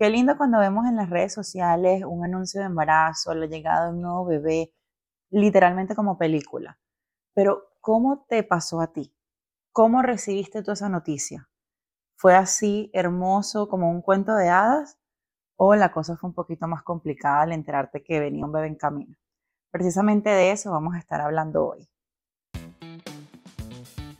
Qué lindo cuando vemos en las redes sociales un anuncio de embarazo, la llegada de un nuevo bebé, literalmente como película. Pero, ¿cómo te pasó a ti? ¿Cómo recibiste tú esa noticia? ¿Fue así hermoso como un cuento de hadas? ¿O la cosa fue un poquito más complicada al enterarte que venía un bebé en camino? Precisamente de eso vamos a estar hablando hoy.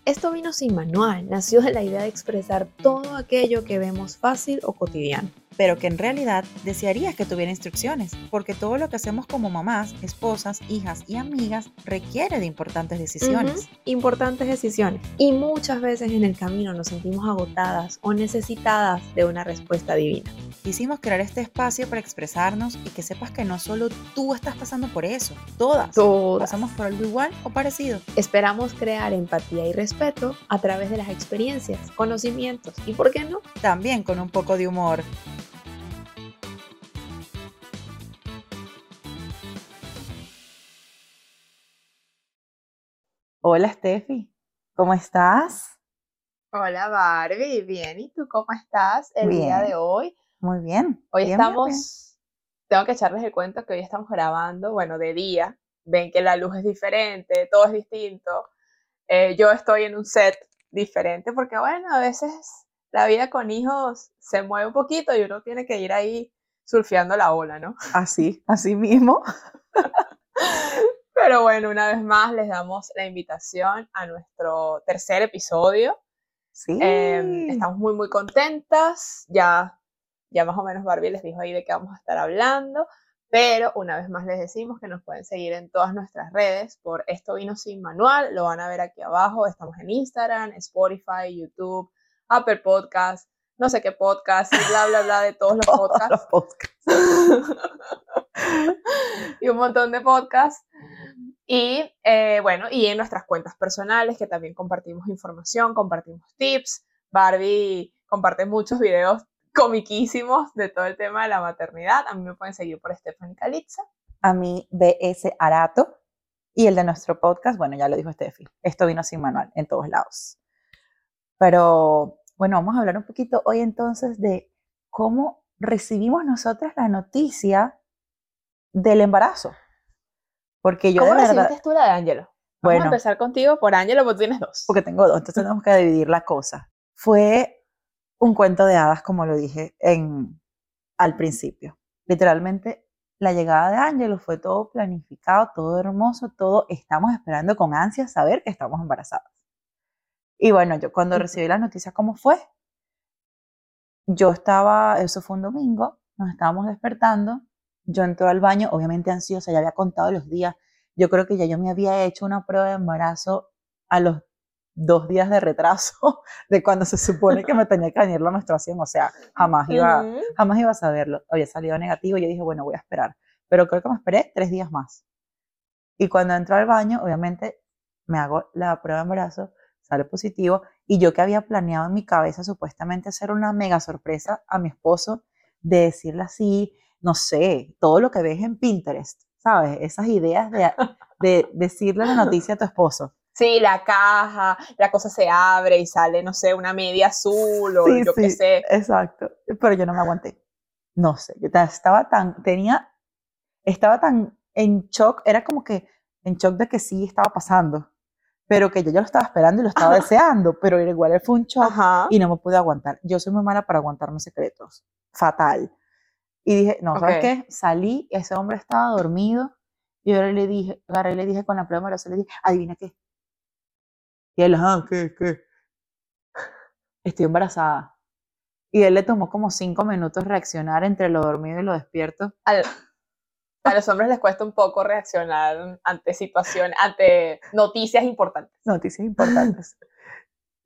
Esto vino sin manual, nació de la idea de expresar todo aquello que vemos fácil o cotidiano pero que en realidad desearías que tuviera instrucciones, porque todo lo que hacemos como mamás, esposas, hijas y amigas requiere de importantes decisiones. Importantes decisiones. Y muchas veces en el camino nos sentimos agotadas o necesitadas de una respuesta divina. Quisimos crear este espacio para expresarnos y que sepas que no solo tú estás pasando por eso, todas, todas. pasamos por algo igual o parecido. Esperamos crear empatía y respeto a través de las experiencias, conocimientos y, ¿por qué no? También con un poco de humor. Hola Steffi, ¿cómo estás? Hola Barbie, bien, ¿y tú cómo estás el día de hoy? Muy bien. Hoy bien, estamos, tengo que echarles el cuento que hoy estamos grabando, bueno, de día, ven que la luz es diferente, todo es distinto. Eh, yo estoy en un set diferente porque, bueno, a veces la vida con hijos se mueve un poquito y uno tiene que ir ahí surfeando la ola, ¿no? Así, así mismo. Pero bueno, una vez más les damos la invitación a nuestro tercer episodio. Sí. Em, estamos muy, muy contentas. Ya, ya más o menos Barbie les dijo ahí de qué vamos a estar hablando. Pero una vez más les decimos que nos pueden seguir en todas nuestras redes por Esto Vino Sin Manual. Lo van a ver aquí abajo. Estamos en Instagram, Spotify, YouTube, Apple Podcast, no sé qué podcast y bla, bla, bla de todos los podcasts. los podcasts. y un montón de podcasts. Y eh, bueno, y en nuestras cuentas personales que también compartimos información, compartimos tips. Barbie comparte muchos videos comiquísimos de todo el tema de la maternidad. A mí me pueden seguir por Stephanie Calitza. A mí BS Arato. Y el de nuestro podcast, bueno, ya lo dijo Steffi. Esto vino sin manual en todos lados. Pero bueno, vamos a hablar un poquito hoy entonces de cómo recibimos nosotras la noticia del embarazo. Porque yo ¿Cómo de verdad, tú la de Ángelo? Vamos Bueno. a empezar contigo por Ángelo, porque tienes dos. porque tengo dos, entonces tenemos que dividir la cosa. Fue un cuento de hadas, como lo dije en, al principio. Literalmente, la llegada de Ángelo fue todo planificado, todo hermoso, todo estamos esperando con ansia saber que estamos embarazadas. Y bueno, yo cuando recibí la noticia, ¿cómo fue? Yo estaba, eso fue un domingo, nos estábamos despertando, yo entré al baño, obviamente ansiosa, ya había contado los días, yo creo que ya yo me había hecho una prueba de embarazo a los dos días de retraso de cuando se supone que me tenía que venir la menstruación, o sea, jamás iba, jamás iba a saberlo, había salido negativo, y yo dije, bueno, voy a esperar, pero creo que me esperé tres días más. Y cuando entro al baño, obviamente me hago la prueba de embarazo, sale positivo, y yo que había planeado en mi cabeza supuestamente hacer una mega sorpresa a mi esposo, de decirle así, no sé, todo lo que ves en Pinterest, ¿sabes? Esas ideas de, de decirle la noticia a tu esposo. Sí, la caja, la cosa se abre y sale, no sé, una media azul o Sí, yo qué sí, sé. Exacto, pero yo no me aguanté. No sé, yo ta- estaba tan, tenía, estaba tan en shock, era como que en shock de que sí estaba pasando, pero que yo ya lo estaba esperando y lo estaba deseando, pero igual fue un shock Ajá. y no me pude aguantar. Yo soy muy mala para aguantarme secretos, fatal. Y dije, no, ¿sabes Ok. qué? Salí, ese hombre estaba dormido y yo le dije, agarré y le dije con la prueba de embarazo, le dije, adivina qué. Y él, ah, ¿qué, qué? Estoy embarazada. Y él le tomó como cinco minutos reaccionar entre lo dormido y lo despierto. Al- a los hombres les cuesta un poco reaccionar ante situaciones, ante noticias importantes. Noticias importantes.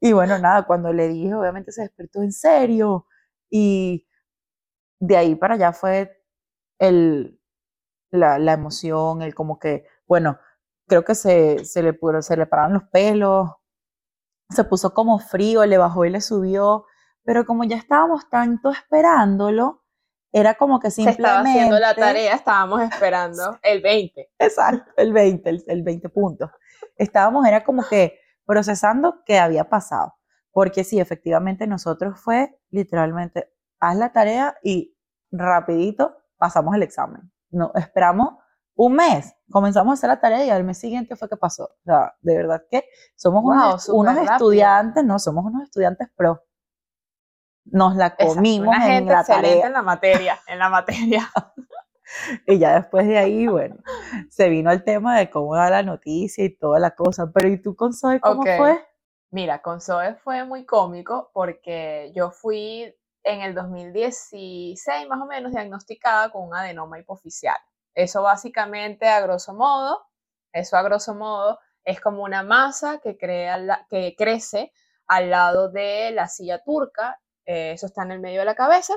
Y bueno, nada, cuando le dije, obviamente se despertó en serio. Y de ahí para allá fue el, la, la emoción, el como que, bueno, creo que se, se, le, pudo- se le pararon los pelos, se puso como frío, le bajó y le subió. Pero como ya estábamos tanto esperándolo, era como que Se simplemente... estaba haciendo la tarea, estábamos esperando el 20. Exacto, el 20, el, el 20 puntos. Estábamos, era como que procesando qué había pasado. Porque sí, efectivamente nosotros fue literalmente, haz la tarea y rapidito pasamos el examen. No, esperamos un mes, comenzamos a hacer la tarea y al mes siguiente fue que pasó. O sea, de verdad que somos Wow, unos, unos estudiantes, no, somos unos estudiantes pro. Nos la Exacto, comimos una en gente la tarea en la materia, en la materia. y ya después de ahí, bueno, se vino el tema de cómo da la noticia y toda la cosa. Pero ¿y tú con Zoe cómo Ok. fue? Mira, con Zoe fue muy cómico porque yo fui en el 2016 más o menos diagnosticada con un adenoma hipoficial. Eso básicamente, a grosso modo, eso a grosso modo es como una masa que, crea que crece al lado de la silla turca, eh, eso está en el medio de la cabeza,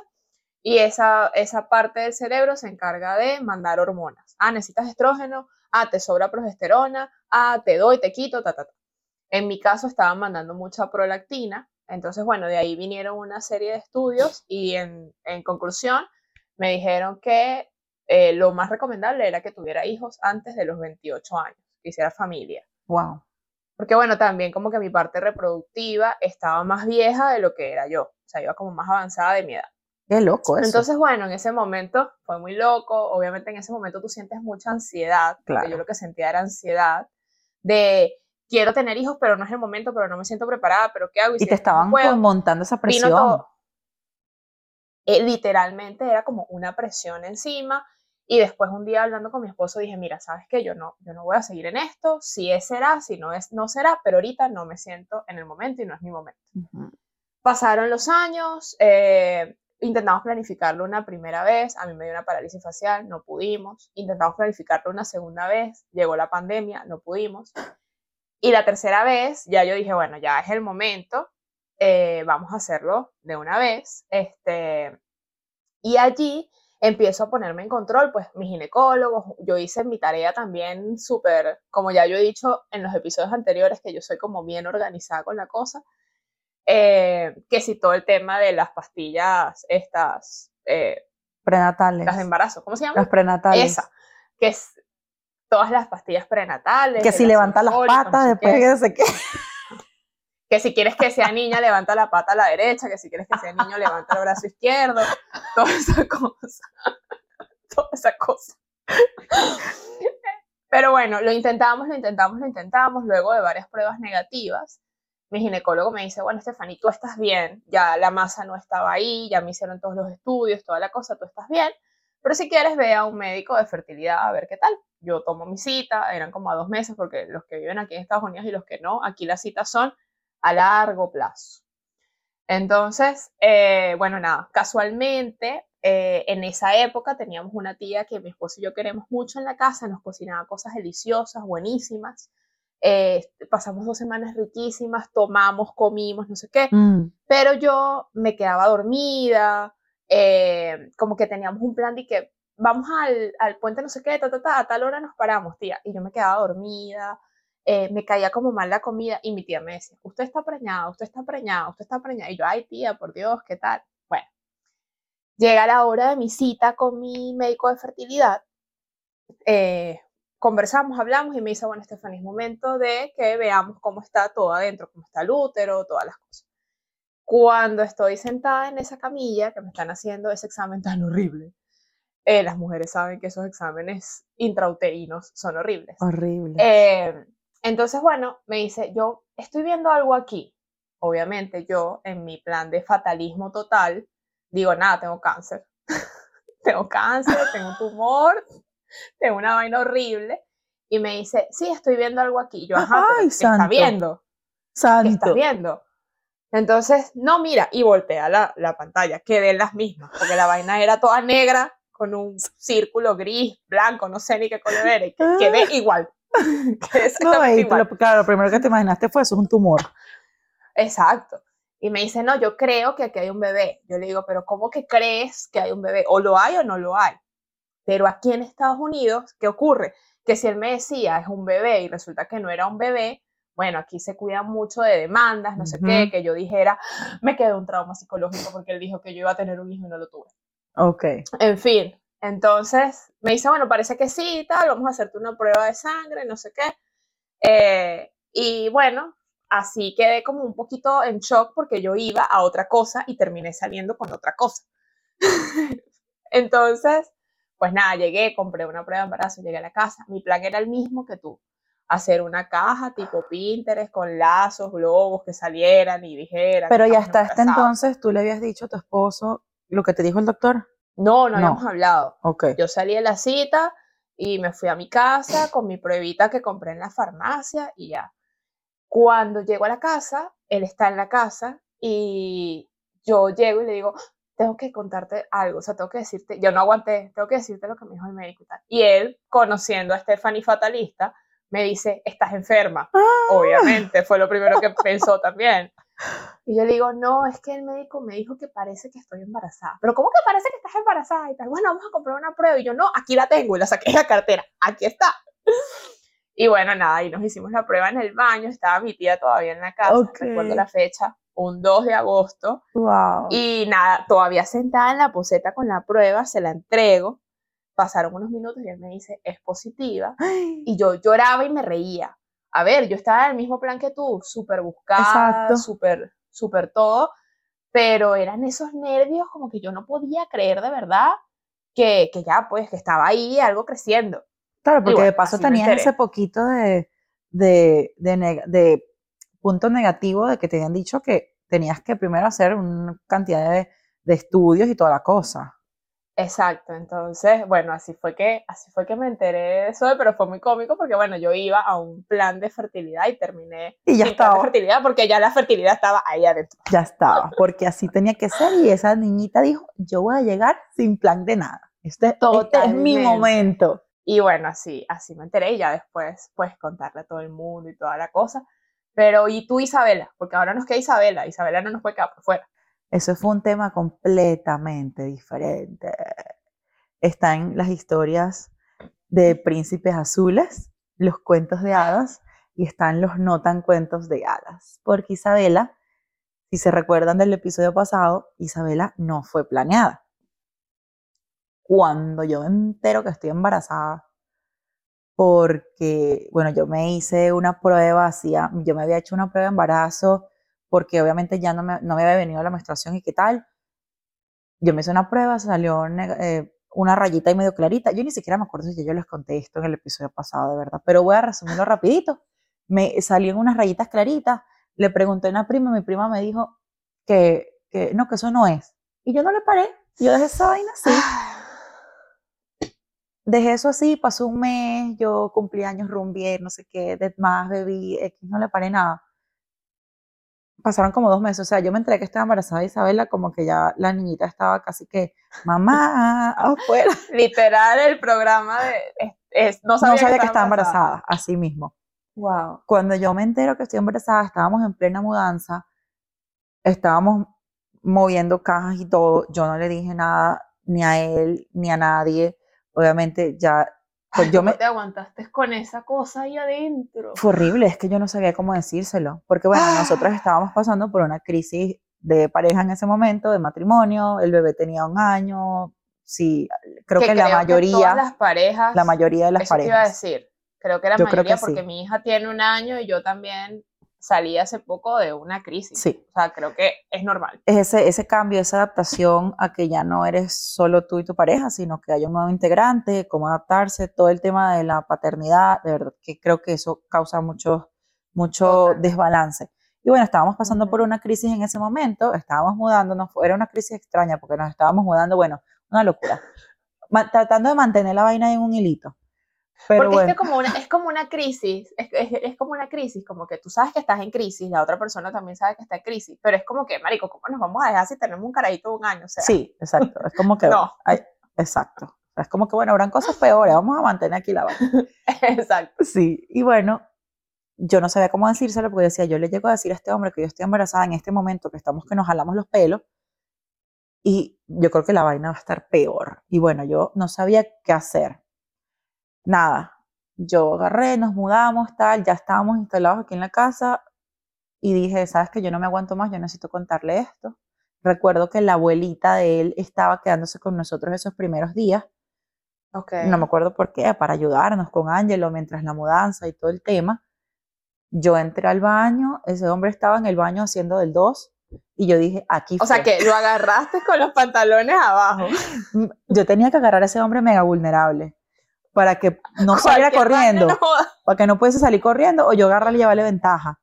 y esa, esa parte del cerebro se encarga de mandar hormonas. Ah, necesitas estrógeno, ah, te sobra progesterona, ah, te doy, te quito, ta, ta, ta. En mi caso estaban mandando mucha prolactina, entonces bueno, de ahí vinieron una serie de estudios y en, en conclusión me dijeron que eh, lo más recomendable era que tuviera hijos antes de los 28 años, que hiciera familia. Wow. Porque bueno, también como que mi parte reproductiva estaba más vieja de lo que era yo, o sea, iba como más avanzada de mi edad. Qué loco eso. Entonces, bueno, en ese momento fue muy loco. Obviamente, en ese momento tú sientes mucha ansiedad. Porque Claro. yo lo que sentía era ansiedad de quiero tener hijos, pero no es el momento, pero no me siento preparada, pero ¿qué hago? y si te no estaban montando esa presión. todo. Eh, literalmente era como una presión encima. Y después un día hablando con mi esposo dije, mira, ¿sabes qué? Yo no, yo no voy a seguir en esto. Si es, será. Si no es, no será. Pero ahorita no me siento en el momento y no es mi momento. Ujú. Pasaron los años, eh, intentamos planificarlo una primera vez, a mí me dio una parálisis facial, no pudimos. Intentamos planificarlo una segunda vez, llegó la pandemia, no pudimos. Y la tercera vez, ya yo dije, bueno, ya es el momento, eh, vamos a hacerlo de una vez. Este, y allí empiezo a ponerme en control, pues mis ginecólogos, yo hice mi tarea también súper, como ya yo he dicho en los episodios anteriores, que yo soy como bien organizada con la cosa, eh, que si todo el tema de las pastillas, estas, eh, Prenatales. las de embarazo, ¿cómo se llama? Las prenatales. Esa, que es todas las pastillas prenatales. Que si levanta las no patas sé después que se qué. que si quieres que sea niña, levanta la pata a la derecha, que si quieres que sea niño, levanta el brazo izquierdo, toda esa cosa, toda esa cosa. Pero bueno, lo intentamos, lo intentamos, lo intentamos, luego de varias pruebas negativas, mi ginecólogo me dice, bueno, Stephanie, tú estás bien, ya la masa no estaba ahí, ya me hicieron todos los estudios, toda la cosa, tú estás bien, pero si quieres ve a un médico de fertilidad a ver qué tal. Yo tomo mi cita, eran como a dos meses, porque los que viven aquí en Estados Unidos y los que no, aquí las citas son a largo plazo. Entonces, eh, bueno, nada, casualmente eh, en esa época teníamos una tía que mi esposo y yo queremos mucho en la casa, nos cocinaba cosas deliciosas, buenísimas. Eh, pasamos dos semanas riquísimas, tomamos, comimos, no sé qué, Mm, pero yo me quedaba dormida, como que teníamos un plan de que vamos al, al puente no sé qué, ta, ta, ta, a tal hora nos paramos, tía, y yo me quedaba dormida, eh, me caía como mal la comida, y mi tía me decía, usted está preñada, usted está preñada, usted está preñada, y yo, ay tía, por Dios, ¿qué tal? Bueno, llega la hora de mi cita con mi médico de fertilidad, eh, conversamos, hablamos y me dice, bueno, Stephanie, es momento de que veamos cómo está todo adentro, cómo está el útero, todas las cosas. Cuando estoy sentada en esa camilla que me están haciendo ese examen tan horrible, eh, las mujeres saben que esos exámenes intrauterinos son horribles. horrible. Eh, entonces, bueno, me dice, yo estoy viendo algo aquí. Obviamente yo, en mi plan de fatalismo total, digo, nada, tengo cáncer. tengo cáncer, tengo un tumor, tengo una vaina horrible. Y me dice, sí, estoy viendo algo aquí. Yo, ajá, Ay, ¿qué está santo. viendo? ¿Qué Santo. estás viendo? Entonces, no, mira, y voltea la, la pantalla, quedé en las mismas, porque la vaina era toda negra, con un círculo gris, blanco, no sé ni qué color era, y que- quedé igual. Quedé No, exactamente y igual. lo- claro, lo primero que te imaginaste fue eso, es un tumor. Exacto. Y me dice, no, yo creo que aquí hay un bebé. Yo le digo, pero ¿cómo que crees que hay un bebé? O lo hay o no lo hay. Pero aquí en Estados Unidos, ¿qué ocurre? Que si él me decía es un bebé y resulta que no era un bebé, bueno, aquí se cuida mucho de demandas, no sé qué, que yo dijera, me quedó un trauma psicológico porque él dijo que yo iba a tener un hijo y no lo tuve. Ok. En fin, entonces me dice, bueno, parece que sí, y tal, vamos a hacerte una prueba de sangre, no sé qué. Eh, y bueno, así quedé como un poquito en shock porque yo iba a otra cosa y terminé saliendo con otra cosa. Entonces, pues nada, llegué, compré una prueba de embarazo, llegué a la casa. Mi plan era el mismo que tú. Hacer una caja tipo Pinterest con lazos, globos que salieran y dijeran. Pero ya hasta este entonces tú le habías dicho a tu esposo lo que te dijo el doctor. No, no, No. habíamos hablado. Ok. Yo salí de la cita y me fui a mi casa con mi pruebita que compré en la farmacia y ya. Cuando llego a la casa, él está en la casa y yo llego y le digo, tengo que contarte algo, o sea, tengo que decirte, yo no aguanté, tengo que decirte lo que me dijo el médico y tal. Y él, conociendo a Stephanie Fatalista, me dice, estás enferma. Obviamente, fue lo primero que pensó también. Y yo le digo, no, es que el médico me dijo que parece que estoy embarazada. Pero ¿cómo que parece que estás embarazada? Y tal, bueno, vamos a comprar una prueba. Y yo, no, aquí la tengo. Y la saqué de la cartera. Aquí está. Y bueno, nada, y nos hicimos la prueba en el baño. Estaba mi tía todavía en la casa. Ok. Recuerdo la fecha, un 2 de agosto. Wow. Y nada, todavía sentada en la poseta con la prueba, se la entrego. Pasaron unos minutos y él me dice, es positiva. Y yo lloraba y me reía. A ver, yo estaba en el mismo plan que tú, súper buscada, súper, súper todo, pero eran esos nervios como que yo no podía creer de verdad que, que ya, pues, que estaba ahí algo creciendo. Claro, porque bueno, de paso enteré. ese poquito de, de, de punto negativo de que te habían dicho que tenías que primero hacer una cantidad de, de estudios y toda la cosa. Exacto, entonces, bueno, así fue que, así fue que me enteré de eso, pero fue muy cómico porque, bueno, yo iba a un plan de fertilidad y terminé Y ya plan de estaba. fertilidad porque ya la fertilidad estaba ahí adentro. Ya estaba, porque así tenía que ser y esa niñita dijo, yo voy a llegar sin plan de nada. Este, este es mi momento. Y bueno, así, así me enteré y ya después, pues, contarle a todo el mundo y toda la cosa. Pero, ¿y tú, Isabela? Porque ahora nos queda Isabela. Isabela no nos puede quedar por fuera. Eso fue un tema completamente diferente. Están las historias de príncipes azules, los cuentos de hadas, y están los no tan cuentos de hadas. Porque Isabela, si se recuerdan del episodio pasado, Isabela no fue planeada. Cuando yo entero que estoy embarazada, porque, bueno, yo me hice una prueba, hacía, yo me había hecho una prueba de embarazo, porque obviamente ya no me, no me había venido la menstruación y qué tal. Yo me hice una prueba, salió eh, una rayita y medio clarita. Yo ni siquiera me acuerdo si yo les conté esto en el episodio pasado, de verdad, pero voy a resumirlo rapidito. Me salieron unas rayitas claritas, le pregunté a una prima, mi prima me dijo que, que no, que eso no es. Y yo no le paré, yo dejé esa vaina así. Dejé eso así, pasó un mes, yo cumplí años, rumbié, no sé qué, más, bebí, X, no le paré nada. Pasaron como dos meses, o sea, yo me enteré que estaba embarazada de Isabela, como que ya la niñita estaba casi que, mamá, afuera. Literal, el programa de... es- es- no sabía, No sabía que estaba embarazada, así mismo. Wow. Cuando yo me entero que estoy embarazada, estábamos en plena mudanza, estábamos moviendo cajas y todo, yo no le dije nada ni a él ni a nadie. Obviamente ya, pues yo me, te aguantaste con esa cosa ahí adentro? Fue horrible, es que yo no sabía cómo decírselo, porque bueno, nosotros Ah. estábamos pasando por una crisis de pareja en ese momento, de matrimonio, el bebé tenía un año, sí, creo que, la todas mayoría, las parejas... la mayoría de las eso te iba a parejas. decir. Creo que la Yo mayoría, que porque sí. mi hija tiene un año y yo también salí hace poco de una crisis. Sí, O sea, creo que es normal. es ese, ese cambio, esa adaptación a que ya no eres solo tú y tu pareja, sino que hay un nuevo integrante, cómo adaptarse, todo el tema de la paternidad, de verdad que creo que eso causa mucho, mucho desbalance. Y bueno, estábamos pasando por una crisis en ese momento, estábamos mudándonos, era una crisis extraña porque nos estábamos mudando, bueno, una locura, Ma- tratando de mantener la vaina en un hilito. Pero Porque bueno, es que como una, es como una crisis, es, es, es como una crisis, como que tú sabes que estás en crisis, la otra persona también sabe que está en crisis, pero es como que, marico, ¿cómo nos vamos a dejar si tenemos un carajito de un año? O sea, sí, exacto, es como que, No. ay, exacto, es como que, bueno, habrán cosas peores, vamos a mantener aquí la vaina. exacto. Sí, y bueno, yo no sabía cómo decírselo porque decía, yo le llego a decir a este hombre que yo estoy embarazada en este momento, que estamos que nos jalamos los pelos, y yo creo que la vaina va a estar peor. Y bueno, yo no sabía qué hacer. Nada, yo agarré, nos mudamos, tal, ya estábamos instalados aquí en la casa y dije, sabes que yo no me aguanto más, yo necesito contarle esto. Recuerdo que la abuelita de él estaba quedándose con nosotros esos primeros días Ok. no me acuerdo por qué, para ayudarnos con Ángelo mientras la mudanza y todo el tema. Yo entré al baño, ese hombre estaba en el baño haciendo del 2 Y yo dije, aquí O sea, fue. que lo agarraste con los pantalones abajo. Yo tenía que agarrar a ese hombre mega vulnerable para que no saliera corriendo, no para que no pudiese salir corriendo o yo agarrarle y llevarle ventaja.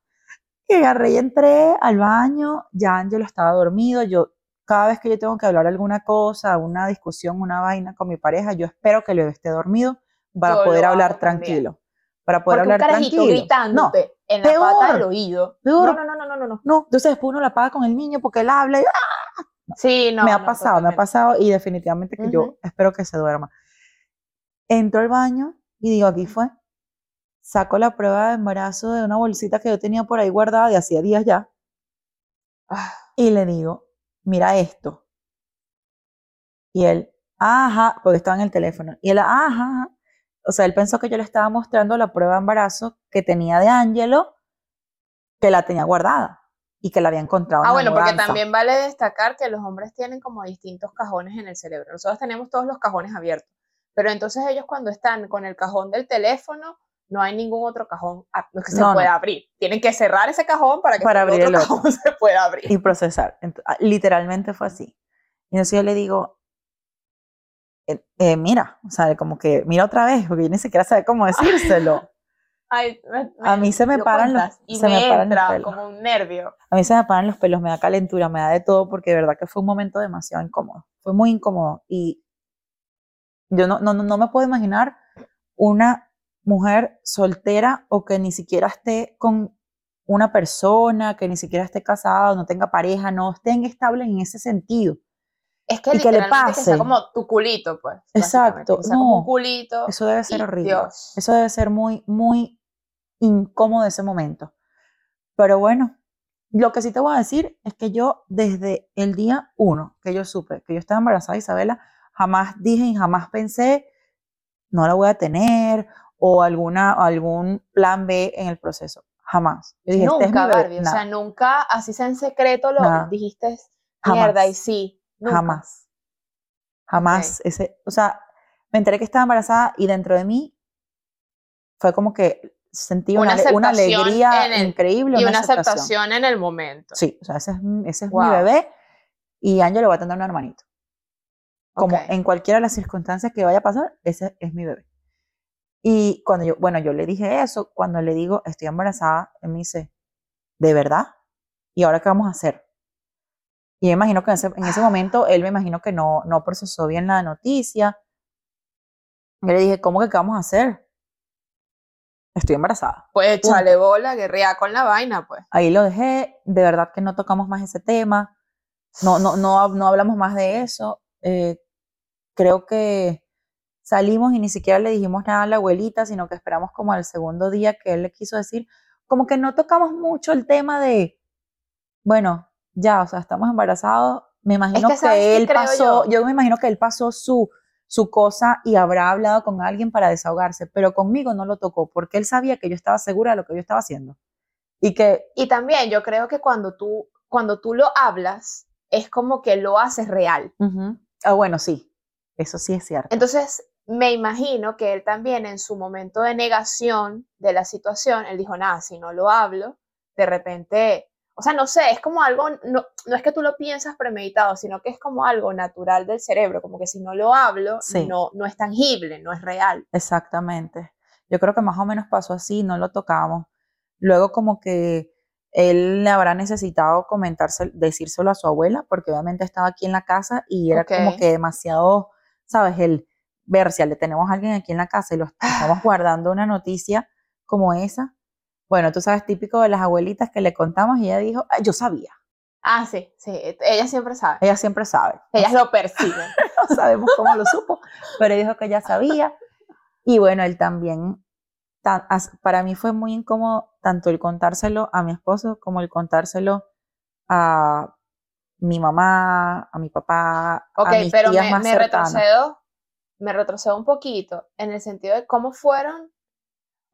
Y agarré y entré al baño, ya Ángelo estaba dormido, yo cada vez que yo tengo que hablar alguna cosa, una discusión, una vaina con mi pareja, yo espero que el bebé esté dormido para Yo poder hablar también. tranquilo. Para poder Porque un hablar carajito tranquilo. No, gritándote en la peor, pata del oído. peor. No, no, no, no, no, no. no, entonces después uno la paga con el niño porque él habla y Sí, no. me ha no, pasado, me ha totalmente. pasado y definitivamente que yo Ujú. espero que se duerma. Entro al baño y digo, aquí fue. Saco la prueba de embarazo de una bolsita que yo tenía por ahí guardada de hacía días ya Ah, y le digo, mira esto. Y él, ajá, porque estaba en el teléfono. Y él, ajá, ajá. O sea, él pensó que yo le estaba mostrando la prueba de embarazo que tenía de Ángelo, que la tenía guardada y que la había encontrado. en Ah, la bueno, porque también vale destacar que los hombres tienen como distintos cajones en el cerebro. Nosotros tenemos todos los cajones abiertos, pero entonces ellos cuando están con el cajón del teléfono, no hay ningún otro cajón que se No, no. pueda abrir. Tienen que cerrar ese cajón para que Para el abrir otro el otro. cajón se pueda abrir. y procesar. Ent- ah, literalmente fue así. Y entonces yo le digo, eh, eh, mira, o sea, como que mira otra vez, porque yo ni siquiera sé cómo decírselo. Ay, me- A mí se me paran los- y se me, me paran los entra pelos. como un nervio. A mí se me paran los pelos, me da calentura, me da de todo, porque de verdad que fue un momento demasiado incómodo. Fue muy incómodo. Y yo no, no, no- me puedo imaginar una mujer soltera o que ni siquiera esté con una persona, que ni siquiera esté casada no tenga pareja, no estén estables en ese sentido. Es que Y que le literalmente que sea pase. como tu culito, pues. Exacto, sea como un culito. Eso debe ser horrible. Dios. Eso debe ser muy, muy incómodo ese momento. Pero bueno, lo que sí te voy a decir es que yo desde el día uno que yo supe que yo estaba embarazada de Isabela, jamás dije y jamás pensé, no la voy a tener o alguna, algún plan B en el proceso. Jamás. Yo dije, este es mi Nunca. Barbie. O sea, nunca, así sea en secreto, lo Nada. dijiste, Jamás. mierda, y sí. Nunca. jamás. Jamás. Ese, o sea, me enteré que estaba embarazada y dentro de mí fue como que sentí una, Una una aceptación alegría el- increíble. Y una aceptación en el momento. Sí, o sea, ese es, mi- ese es mi Wow. bebé y Ángelo va a tener un hermanito. Como Ok. en cualquiera de las circunstancias que vaya a pasar, ese es mi bebé. Y cuando yo, bueno, yo le dije eso, cuando le digo, estoy embarazada, él me dice, ¿de verdad? ¿Y ahora qué vamos a hacer? Y me imagino que en ese, en ese momento él me imagino que no, no procesó bien la noticia. Yo le dije, ¿cómo que qué vamos a hacer? Estoy embarazada. Pues échale bola, guerrea con la vaina, pues. Ahí lo dejé, de verdad que no tocamos más ese tema, no, no, no, no hablamos más de eso. eh, creo que salimos y ni siquiera le dijimos nada a la abuelita, sino que esperamos como al segundo día que él le quiso decir, como que no tocamos mucho el tema de, bueno, ya, o sea, estamos embarazados, me imagino que, que, ¿sabes qué él pasó, yo? yo me imagino que él pasó su, su cosa y habrá hablado con alguien para desahogarse, pero conmigo no lo tocó, porque él sabía que yo estaba segura de lo que yo estaba haciendo. Y que Y también yo creo que cuando tú, cuando tú lo hablas, es como que lo haces real. Ah, bueno, sí, eso sí es cierto. Entonces, me imagino que él también en su momento de negación de la situación, él dijo, nada, si no lo hablo, de repente, o sea, no sé, es como algo, no, no es que tú lo piensas premeditado, sino que es como algo natural del cerebro, como que si no lo hablo, Sí. no, no es tangible, no es real. Exactamente. Yo creo que más o menos pasó así, no lo tocamos. Luego como que él le habrá necesitado comentarse, decírselo a su abuela, porque obviamente estaba aquí en la casa y era como que demasiado, ¿sabes? El ver si le tenemos a alguien aquí en la casa y lo estamos guardando una noticia como esa. Bueno, tú sabes, típico de las abuelitas que le contamos y ella dijo, "Ah, yo sabía. Ah, sí, sí, ella siempre sabe, Ella siempre sabe. ellas lo perciben. no sabemos cómo lo supo, pero dijo que ya sabía. Y bueno, él también, para mí fue muy incómodo tanto el contárselo a mi esposo como el contárselo a mi mamá, a mi papá, Ok, a mis pero tías me, más me retrocedo, me retrocedo un poquito en el sentido de cómo fueron,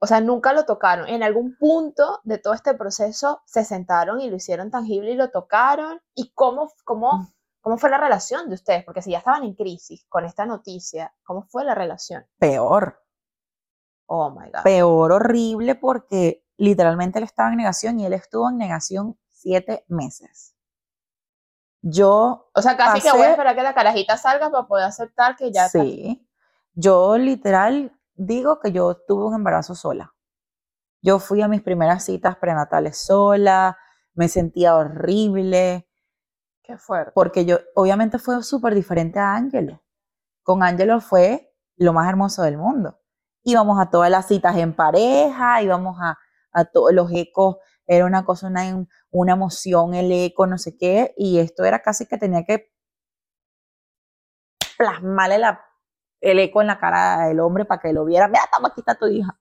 o sea, nunca lo tocaron. En algún punto de todo este proceso se sentaron y lo hicieron tangible y lo tocaron. ¿Y cómo, cómo, Mm. cómo fue la relación de ustedes? Porque si ya estaban en crisis con esta noticia, ¿cómo fue la relación? Peor, Oh my God. peor, horrible, porque literalmente él estaba en negación y él estuvo en negación siete meses. Yo, O sea, casi que voy a esperar que la carajita salga para poder aceptar que ya está. sí, yo literal digo que yo tuve un embarazo sola. Yo fui a mis primeras citas prenatales sola, me sentía horrible, Qué fuerte. porque yo, obviamente fue súper diferente a Ángelo. Con Ángelo fue lo más hermoso del mundo. Íbamos a todas las citas en pareja, íbamos a, a todos los ecos, era una cosa, una, una emoción, el eco, no sé qué, y esto era casi que tenía que plasmarle la, el eco en la cara del hombre para que lo viera. Mira, toma, aquí está tu hija.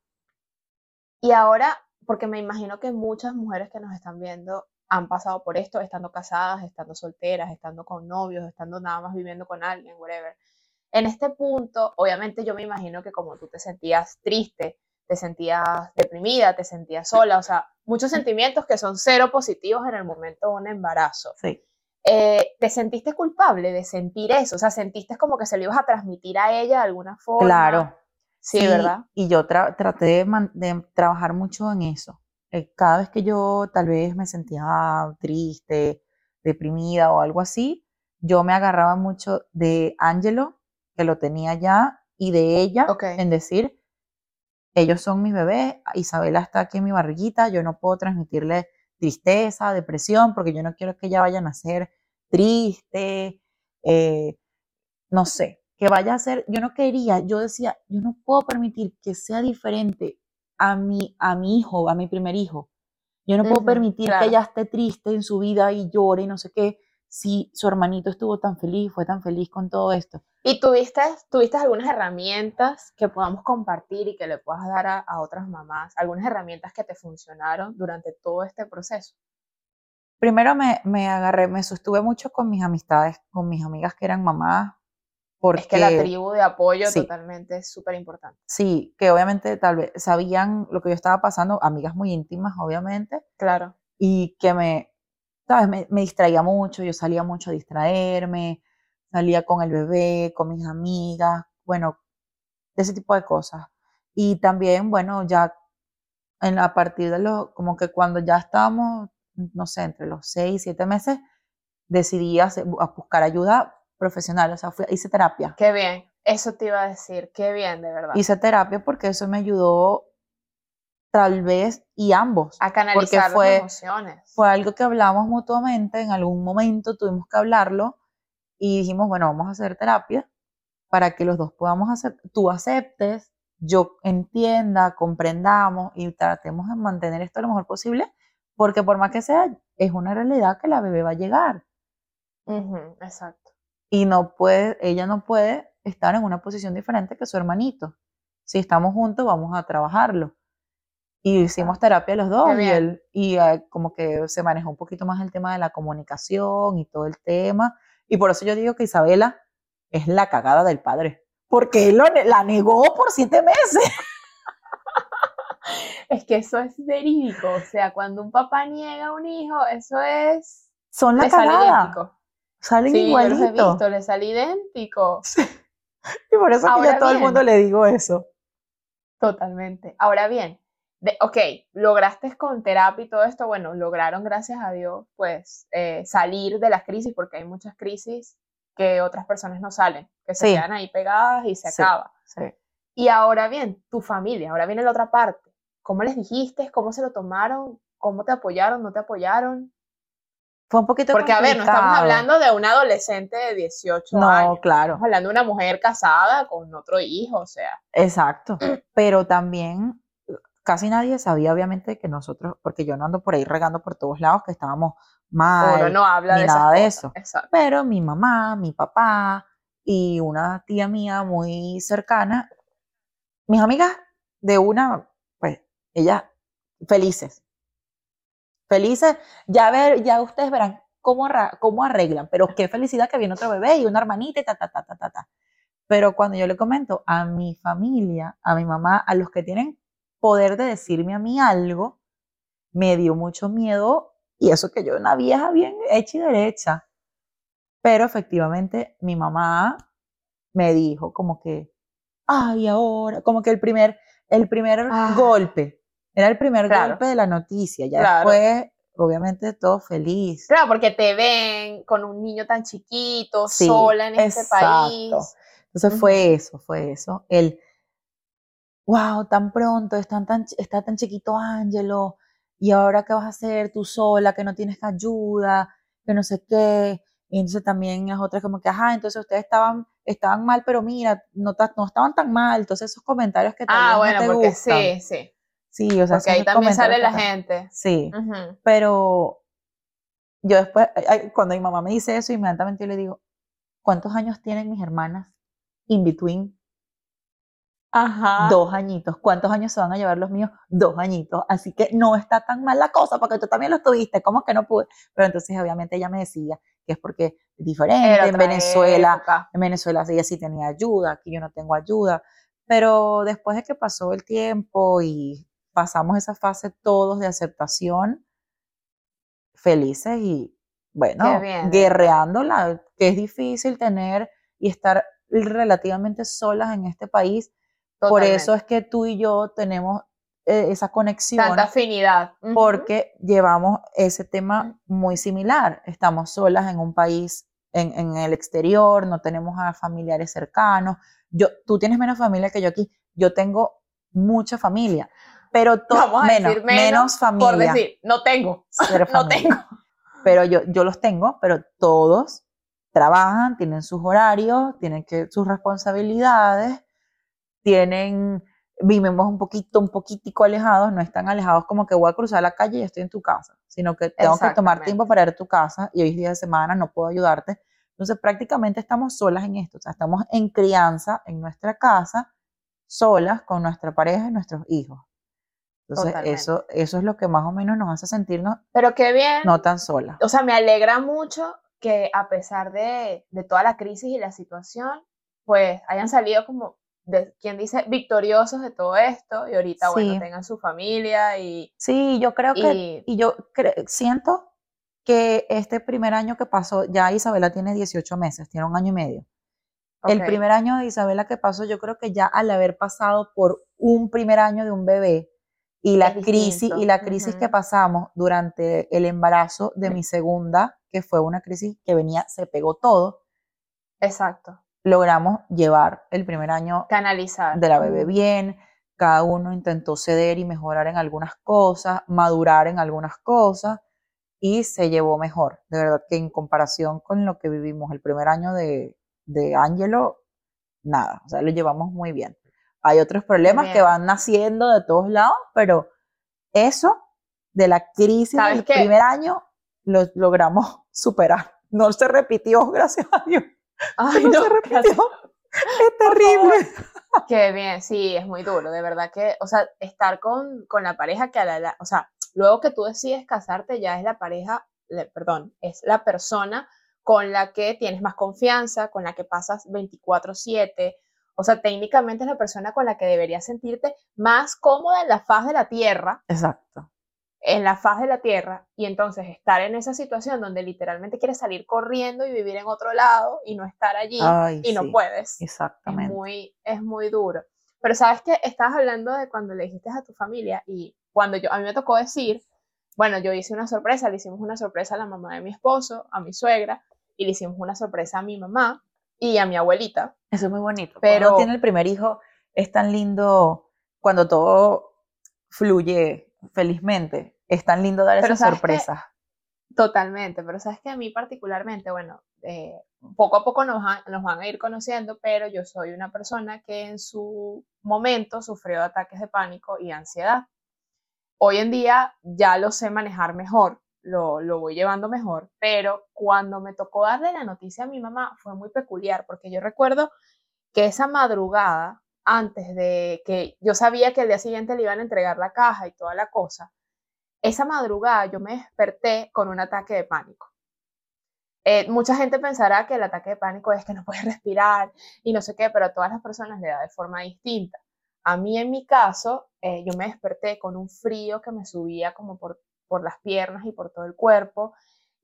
Y ahora, porque me imagino que muchas mujeres que nos están viendo han pasado por esto, estando casadas, estando solteras, estando con novios, estando nada más viviendo con alguien, whatever. En este punto, obviamente yo me imagino que como tú te sentías triste, te sentías deprimida, te sentías sola, o sea, muchos sentimientos que son cero positivos en el momento de un embarazo. Sí. Eh, ¿Te sentiste culpable de sentir eso? O sea, ¿sentiste como que se lo ibas a transmitir a ella de alguna forma? Claro. Sí, ¿verdad? Y yo tra- traté de, trabajar mucho en eso. Eh, cada vez que yo tal vez me sentía triste, deprimida o algo así, yo me agarraba mucho de Angelo, que lo tenía ya, y de ella, en decir, ellos son mis bebés, Isabela está aquí en mi barriguita, yo no puedo transmitirle tristeza, depresión, porque yo no quiero que ella vaya a nacer triste, eh, no sé, que vaya a ser, yo no quería, yo decía, yo no puedo permitir que sea diferente a mi, a mi hijo, a mi primer hijo. Yo no puedo permitir claro. que ella esté triste en su vida y llore y no sé qué, si su hermanito estuvo tan feliz, fue tan feliz con todo esto. ¿Y tuviste, tuviste algunas herramientas que podamos compartir y que le puedas dar a, a otras mamás? ¿Algunas herramientas que te funcionaron durante todo este proceso? Primero me, me agarré, me sostuve mucho con mis amistades, con mis amigas que eran mamás, porque Es que la tribu de apoyo sí. totalmente es súper importante. sí, que obviamente tal vez sabían lo que yo estaba pasando, amigas muy íntimas, obviamente, Claro. y que me, ¿sabes? Me, me distraía mucho, yo salía mucho a distraerme, salía con el bebé, con mis amigas, bueno, de ese tipo de cosas. Y también, bueno, ya en, a partir de los, como que cuando ya estábamos, no sé, entre los seis, siete meses, decidí hacer- a buscar ayuda profesional, o sea, fui, hice terapia. Qué bien. Eso te iba a decir. Qué bien, de verdad. Hice terapia porque eso me ayudó tal vez y ambos. a canalizar fue- las emociones. fue algo que hablamos mutuamente, en algún momento tuvimos que hablarlo y dijimos, bueno, vamos a hacer terapia para que los dos podamos hacer, tú aceptes, yo entienda, comprendamos y tratemos de mantener esto lo mejor posible, porque por más que sea, es una realidad que la bebé va a llegar Ujú, exacto. y no puede, ella no puede estar en una posición diferente que su hermanito. Si estamos juntos, vamos a trabajarlo. Y hicimos terapia los dos y, bien. él, y eh, como que se manejó un poquito más el tema de la comunicación y todo el tema. Y por eso yo digo que Isabela es la cagada del padre. Porque él lo la negó por siete meses. Es que eso es verídico. O sea, cuando un papá niega a un hijo, eso es. Son la sale cagada. idéntico. Salen Sí, yo los he visto, le sale idéntico. Y por eso que yo Ahora a todo el bien. mundo le digo eso. Totalmente. Ahora bien, de, ok, lograste con terapia y todo esto, bueno, lograron, gracias a Dios, pues eh, salir de la crisis, porque hay muchas crisis que otras personas no salen, que se Sí. quedan ahí pegadas y se Sí. acaba. Sí. Y ahora bien, tu familia, ahora viene la otra parte. ¿Cómo les dijiste? ¿Cómo se lo tomaron? ¿Cómo te apoyaron? ¿No te apoyaron? Fue un poquito Porque, a ver, no estamos hablando de una adolescente de 18 No, años. claro. Estamos hablando de una mujer casada con otro hijo, o sea. Exacto. Pero también casi nadie sabía, obviamente, que nosotros, porque yo no ando por ahí regando por todos lados que estábamos mal, uno no habla ni de nada de eso. Exacto. Pero mi mamá, mi papá y una tía mía muy cercana, mis amigas de una, pues, ellas felices. Felices, ya ver, ya ustedes verán cómo, cómo arreglan, pero qué felicidad que viene otro bebé y una hermanita y ta, ta, ta, ta, ta, ta. Pero cuando yo le comento a mi familia, a mi mamá, a los que tienen poder de decirme a mí algo, me dio mucho miedo y eso que yo una vieja bien hecha y derecha. Pero efectivamente mi mamá me dijo como que, ay, ahora, como que el primer, el primer Ah. golpe, era el primer Claro. golpe de la noticia, ya Claro. después obviamente todo feliz. Claro, porque te ven con un niño tan chiquito, Sí, sola en este país. exacto. Entonces fue eso, fue eso. El, wow, tan pronto, están tan, está tan chiquito Ángelo, y ahora qué vas a hacer tú sola, que no tienes ayuda, que no sé qué. Y entonces también es otra como que, ajá, entonces ustedes estaban, estaban mal, pero mira, no, no estaban tan mal. Entonces esos comentarios que Ah, vez no bueno, te porque gustan. sí, sí. Sí, o sea, Porque ahí también sale la gente. Sí, pero yo después, cuando mi mamá me dice eso, inmediatamente yo le digo, ¿cuántos años tienen mis hermanas in between? Ajá. Dos añitos. ¿Cuántos años se van a llevar los míos? Dos añitos. Así que no está tan mal la cosa, porque tú también los tuviste. ¿Cómo que no pude? Pero entonces, obviamente, ella me decía que es porque es diferente. En Venezuela, época. en Venezuela ella sí tenía ayuda, aquí yo no tengo ayuda. Pero después de que pasó el tiempo y pasamos esa fase todos de aceptación, felices y, bueno, de guerreándola, que es difícil tener y estar relativamente solas en este país. Por eso es que tú y yo tenemos eh, esa conexión Tanta afinidad. Porque llevamos ese tema muy similar. Estamos solas en un país, en, en el exterior, no tenemos a familiares cercanos. Yo, tú tienes menos familia que yo aquí. Yo tengo mucha familia, pero Vamos a menos, decir menos, menos familia. Por decir, no tengo. No tengo. Pero yo, yo los tengo, pero todos trabajan, tienen sus horarios, tienen que, sus responsabilidades, tienen, vivimos un poquito, un poquitico alejados, no están alejados como que voy a cruzar la calle y estoy en tu casa, sino que tengo que tomar tiempo para ir a tu casa y hoy es día de semana, no puedo ayudarte. Entonces prácticamente estamos solas en esto, o sea, estamos en crianza en nuestra casa, solas con nuestra pareja y nuestros hijos. Entonces Totalmente. eso, eso es lo que más o menos nos hace sentirnos Pero qué bien. no tan solas. O sea, me alegra mucho que a pesar de, de toda la crisis y la situación, pues hayan salido como, de, quien dice, victoriosos de todo esto y ahorita, bueno, Sí. tengan su familia y... Sí, yo creo que, Y- y yo cre- siento que este primer año que pasó, ya Isabela tiene 18 meses, tiene un año y medio. El primer año de Isabela que pasó, yo creo que ya al haber pasado por un primer año de un bebé y la Es crisis distinto, y la crisis que pasamos durante el embarazo de mi segunda, que fue una crisis que venía, se pegó todo, Exacto. Logramos llevar el primer año Canalizar. de la bebé bien, cada uno intentó ceder y mejorar en algunas cosas, madurar en algunas cosas y se llevó mejor. De verdad que en comparación con lo que vivimos el primer año de, de Angelo, nada, o sea, lo llevamos muy bien. Hay otros problemas que van naciendo de todos lados, pero eso de la crisis ¿Sabes del qué? primer año lo logramos superar. No se repitió, gracias a Dios. Ay, No, no, se gracias. repitió. Es terrible. Qué bien, sí, es muy duro, de verdad que, o sea, estar con, con la pareja que a la, la- o sea, luego que tú decides casarte ya es la pareja, le- perdón, es la persona con la que tienes más confianza, con la que pasas 24/7, o sea, técnicamente es la persona con la que deberías sentirte más cómoda en la faz de la tierra, Exacto. En la faz de la tierra, y entonces estar en esa situación donde literalmente quieres salir corriendo y vivir en otro lado y no estar allí Ay, y no sí, puedes. Es Exactamente. muy, es muy duro. Pero sabes que estabas hablando de cuando le dijiste a tu familia y cuando yo, a mí me tocó decir, bueno, yo hice una sorpresa, le hicimos una sorpresa a la mamá de mi esposo, a mi suegra, y le hicimos una sorpresa a mi mamá y a mi abuelita. Eso es muy bonito. Pero- Cuando tiene el primer hijo, es tan lindo cuando todo fluye felizmente. Es tan lindo dar Pero esas sorpresas. Totalmente, pero sabes que a mí particularmente, bueno, eh, poco a poco nos, van- nos van a ir conociendo, pero yo soy una persona que en su momento sufrió ataques de pánico y ansiedad. Hoy en día ya lo sé manejar mejor, lo, lo voy llevando mejor, pero cuando me tocó darle la noticia a mi mamá fue muy peculiar, porque yo recuerdo que esa madrugada, antes de que yo sabía que el día siguiente le iban a entregar la caja y toda la cosa, esa madrugada yo me desperté con un ataque de pánico. Eh, mucha gente pensará que el ataque de pánico es que no puedes respirar y no sé qué, pero a todas las personas le da de forma distinta. A mí, en mi caso, eh, yo me desperté con un frío que me subía como por, por las piernas y por todo el cuerpo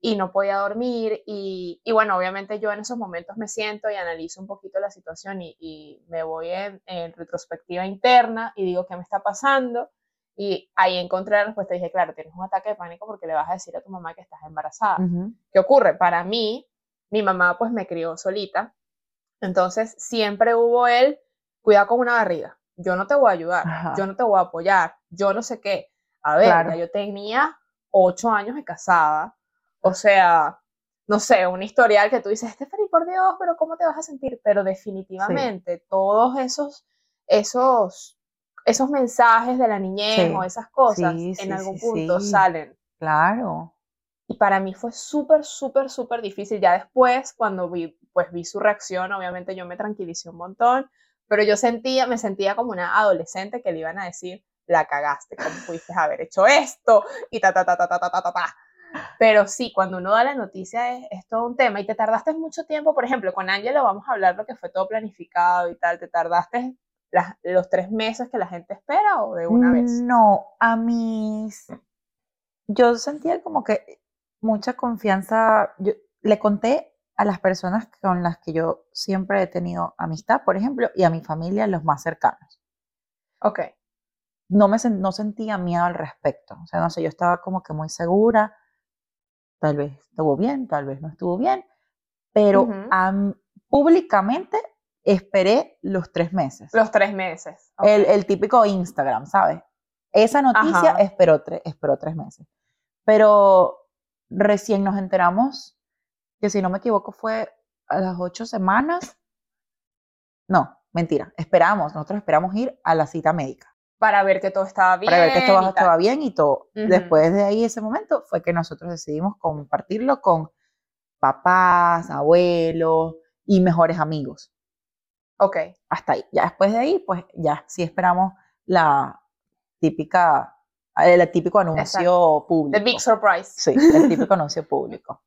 y no podía dormir. Y, y bueno, obviamente yo en esos momentos me siento y analizo un poquito la situación y, y me voy en, en retrospectiva interna y digo qué me está pasando. Y ahí encontré la respuesta. Dije, claro, tienes un ataque de pánico porque le vas a decir a tu mamá que estás embarazada. ¿Qué ocurre? Para mí, mi mamá pues me crió solita. Entonces siempre hubo el cuidado con una barriga. Yo no te voy a ayudar, Ajá. yo no te voy a apoyar, yo no sé qué. A ver, Claro. ya yo tenía ocho años de casada. O sea, no sé, un historial que tú dices, Stephanie, por Dios, pero ¿cómo te vas a sentir? Pero definitivamente todos esos, esos, esos mensajes de la niñez o esas cosas en algún punto salen. Claro. Y para mí fue súper, súper, súper difícil. Ya después, cuando vi, pues vi su reacción, obviamente yo me tranquilicé un montón, pero yo sentía, me sentía como una adolescente que le iban a decir, la cagaste, ¿cómo pudiste haber hecho esto? Y ta, ta, ta, ta, ta, ta, ta, ta. ta. Pero sí, cuando uno da la noticia es, es todo un tema y te tardaste mucho tiempo, por ejemplo, con Ángela vamos a hablar lo que fue todo planificado y tal, te tardaste las- los tres meses que la gente espera o de una vez. No, a mis... Yo sentía como que mucha confianza. Yo le conté a las personas con las que yo siempre he tenido amistad, por ejemplo, y a mi familia, los más cercanos. Ok, No me no sentía miedo al respecto. O sea, no sé, yo estaba como que muy segura. Tal vez estuvo bien, tal vez no estuvo bien, pero am- públicamente esperé los tres meses. los tres meses. El, el típico Instagram, ¿sabes? Esa noticia Ajá. esperó, tre- esperó tres meses. Pero recién nos enteramos que, si no me equivoco, fue a las ocho semanas. No, mentira. Esperamos, nosotros esperamos ir a la cita médica para ver que todo estaba bien. para ver que y estaba, bien y todo. Ujú. Después de ahí, ese momento, fue que nosotros decidimos compartirlo con papás, abuelos y mejores amigos. Ok, hasta ahí. Ya después de ahí, pues ya sí esperamos la típica, el típico anuncio público. the big surprise. Sí, el típico anuncio público.